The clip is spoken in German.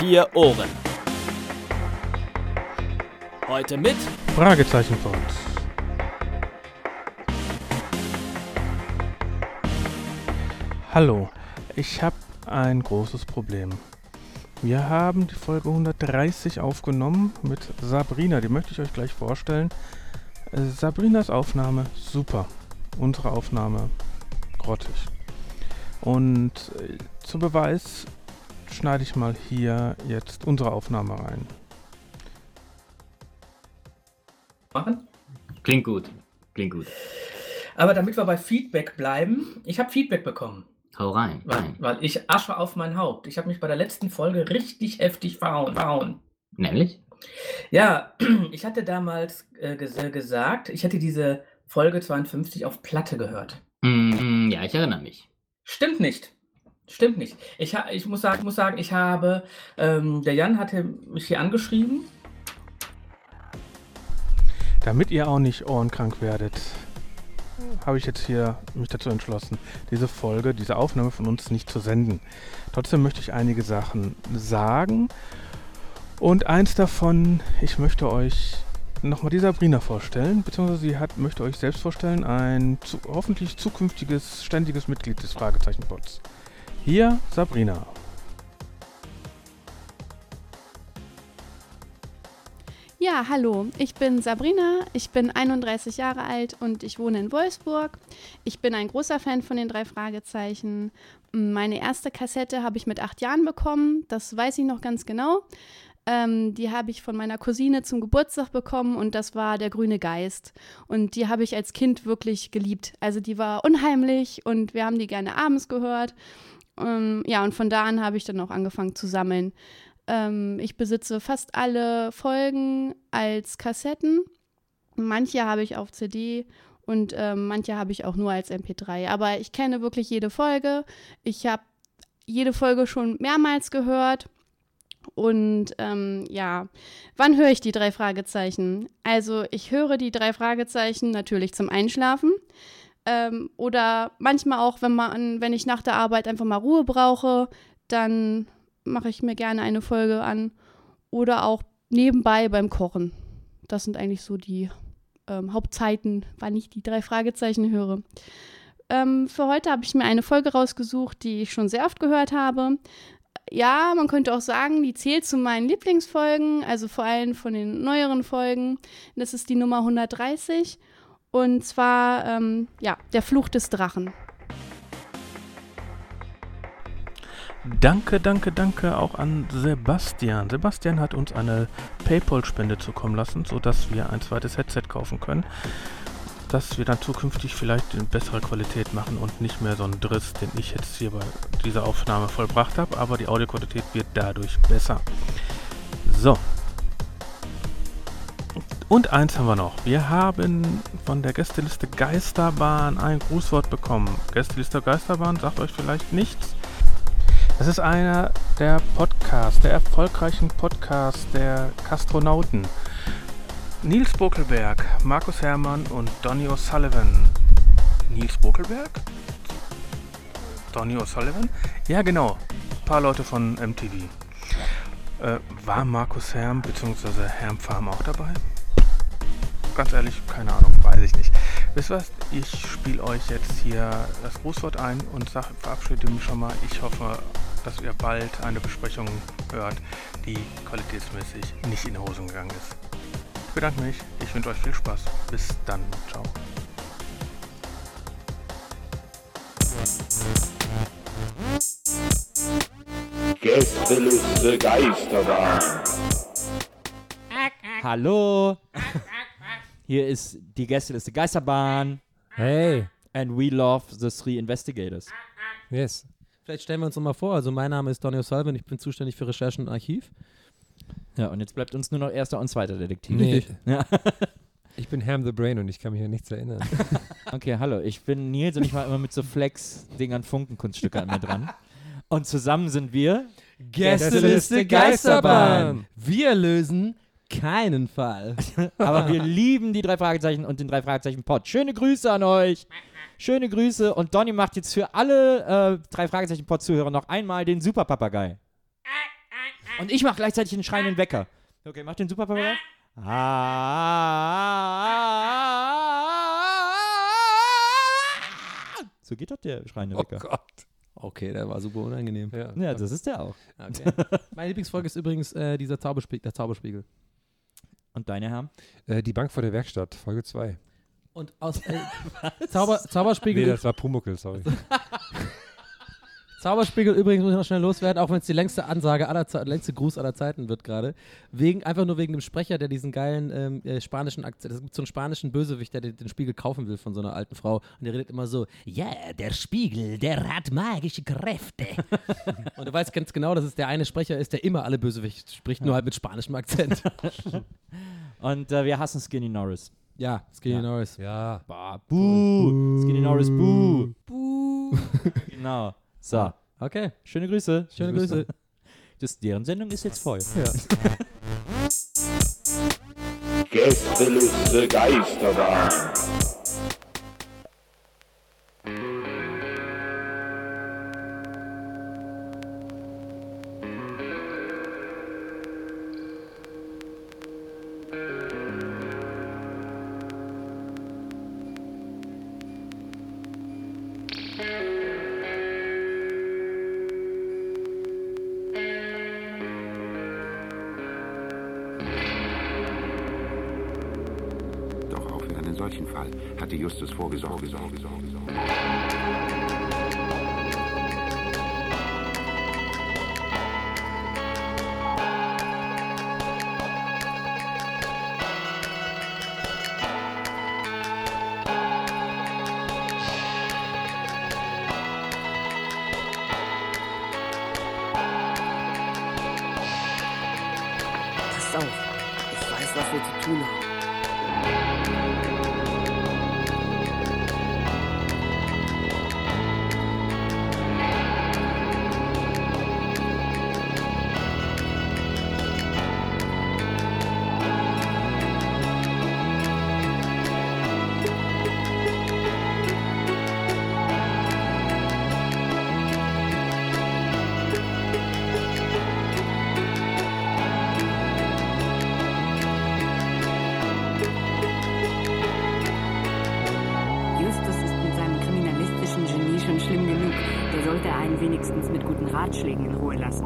vier Ohren. Heute mit Fragezeichen für uns. Hallo, ich habe ein großes Problem. Wir haben die Folge 130 aufgenommen mit Sabrina, die möchte ich euch gleich vorstellen. Äh, Sabrinas Aufnahme super, unsere Aufnahme grottig. Und äh, zum Beweis schneide ich mal hier jetzt unsere Aufnahme rein. machen. Klingt gut. Klingt gut. Aber damit wir bei Feedback bleiben, ich habe Feedback bekommen, Hau rein. weil, weil ich Asche auf mein Haupt. Ich habe mich bei der letzten Folge richtig heftig verhauen. verhauen. Nämlich? Ja, ich hatte damals äh, ges gesagt, ich hätte diese Folge 52 auf Platte gehört. Mm, ja, ich erinnere mich. Stimmt nicht. Stimmt nicht. Ich, ich muss sagen, muss sagen, ich habe, ähm, der Jan hatte mich hier angeschrieben. Damit ihr auch nicht ohrenkrank werdet, habe ich jetzt hier mich dazu entschlossen, diese Folge, diese Aufnahme von uns nicht zu senden. Trotzdem möchte ich einige Sachen sagen. Und eins davon, ich möchte euch nochmal die Sabrina vorstellen, beziehungsweise sie hat, möchte euch selbst vorstellen, ein zu, hoffentlich zukünftiges, ständiges Mitglied des Fragezeichenbots. Hier Sabrina. Ja, hallo, ich bin Sabrina, ich bin 31 Jahre alt und ich wohne in Wolfsburg. Ich bin ein großer Fan von den drei Fragezeichen. Meine erste Kassette habe ich mit acht Jahren bekommen, das weiß ich noch ganz genau. Ähm, die habe ich von meiner Cousine zum Geburtstag bekommen und das war der grüne Geist. Und die habe ich als Kind wirklich geliebt. Also die war unheimlich und wir haben die gerne abends gehört. Ähm, ja, und von da an habe ich dann auch angefangen zu sammeln. Ähm, ich besitze fast alle Folgen als Kassetten. Manche habe ich auf CD und ähm, manche habe ich auch nur als MP3. Aber ich kenne wirklich jede Folge. Ich habe jede Folge schon mehrmals gehört. Und ähm, ja, wann höre ich die drei Fragezeichen? Also ich höre die drei Fragezeichen natürlich zum Einschlafen. Ähm, oder manchmal auch, wenn man, wenn ich nach der Arbeit einfach mal Ruhe brauche, dann mache ich mir gerne eine Folge an. Oder auch nebenbei beim Kochen. Das sind eigentlich so die ähm, Hauptzeiten, wann ich die drei Fragezeichen höre. Ähm, für heute habe ich mir eine Folge rausgesucht, die ich schon sehr oft gehört habe. Ja, man könnte auch sagen, die zählt zu meinen Lieblingsfolgen, also vor allem von den neueren Folgen. Das ist die Nummer 130 und zwar, ähm, ja, der Fluch des Drachen. Danke, danke, danke auch an Sebastian. Sebastian hat uns eine PayPal-Spende zukommen lassen, sodass wir ein zweites Headset kaufen können. Dass wir dann zukünftig vielleicht in bessere Qualität machen und nicht mehr so einen Driss, den ich jetzt hier bei dieser Aufnahme vollbracht habe. Aber die Audioqualität wird dadurch besser. So. Und eins haben wir noch. Wir haben von der Gästeliste Geisterbahn ein Grußwort bekommen. Gästeliste Geisterbahn sagt euch vielleicht nichts. Das ist einer der Podcasts, der erfolgreichen Podcasts der Kastronauten. Nils Bokelberg, Markus Herrmann und Donny O'Sullivan. Nils Bokelberg? Donny O'Sullivan? Ja, genau. Ein paar Leute von MTV. Äh, war Markus Herm bzw. Herm Farm auch dabei? Ganz ehrlich, keine Ahnung, weiß ich nicht. Wisst ihr was? Ich spiele euch jetzt hier das Grußwort ein und sag, verabschiede mich schon mal. Ich hoffe, dass ihr bald eine Besprechung hört, die qualitätsmäßig nicht in die Hosen gegangen ist. Ich bedanke mich. Ich wünsche euch viel Spaß. Bis dann. Ciao. Gästeliste Geisterbahn. Hallo. Hier ist die Gästeliste Geisterbahn. Hey, And we love the three investigators. yes. Vielleicht stellen wir uns noch mal vor. Also mein Name ist Donny O'Sullivan, ich bin zuständig für Recherchen und Archiv. Ja, und jetzt bleibt uns nur noch erster und zweiter Detektiv. Nee. Ja. Ich bin Ham the Brain und ich kann mich an nichts erinnern. Okay, hallo. Ich bin Nils und ich war immer mit so Flex-Dingern Funkenkunststücke an mir dran. Und zusammen sind wir. Gästeliste Geisterbahn. Wir lösen keinen Fall. Aber wir lieben die drei Fragezeichen und den drei Fragezeichen Pod. Schöne Grüße an euch. Schöne Grüße. Und Donny macht jetzt für alle äh, drei Fragezeichen Pod-Zuhörer noch einmal den Super Papagei. Und ich mache gleichzeitig einen schreienden Wecker. Okay, mach den Super Papagei. So geht doch der schreiende Oh Wecker. Gott. Okay, der war super unangenehm. Ja. Ja, das ist der auch. Okay. Meine Lieblingsfolge ist übrigens äh, dieser Zauberspiegel, der Zauberspiegel. Und deine Herren? Äh, die Bank vor der Werkstatt, Folge 2. Und aus äh, Zauber, Zauberspiegel, Nee, das war Pumuckel, sorry. Zauberspiegel übrigens muss ich noch schnell loswerden, auch wenn es die längste Ansage aller Ze längste Gruß aller Zeiten wird gerade. Wegen, einfach nur wegen dem Sprecher, der diesen geilen ähm, äh, spanischen Akzent, es gibt so einen spanischen Bösewicht, der den, den Spiegel kaufen will von so einer alten Frau. Und der redet immer so, ja, der Spiegel, der hat magische Kräfte. und du weißt ganz genau, dass es der eine Sprecher ist, der immer alle Bösewichte spricht, nur halt mit spanischem Akzent. Und äh, wir hassen Skinny Norris. ja, Skinny Ja. Norris. Ja. Bah, buh. Skinny Norris, buh. Buh. genau. So, Okay, schöne Grüße. schöne Grüße. Das, deren Sendung ist jetzt voll. Gästeliste Geisterbahn. Solchen Fall hatte Justus vorgesorgt. Sorge, Sorge, Sorge. Pass auf, ich weiß, was wir zu tun haben. Einen wenigstens mit guten Ratschlägen in Ruhe lassen.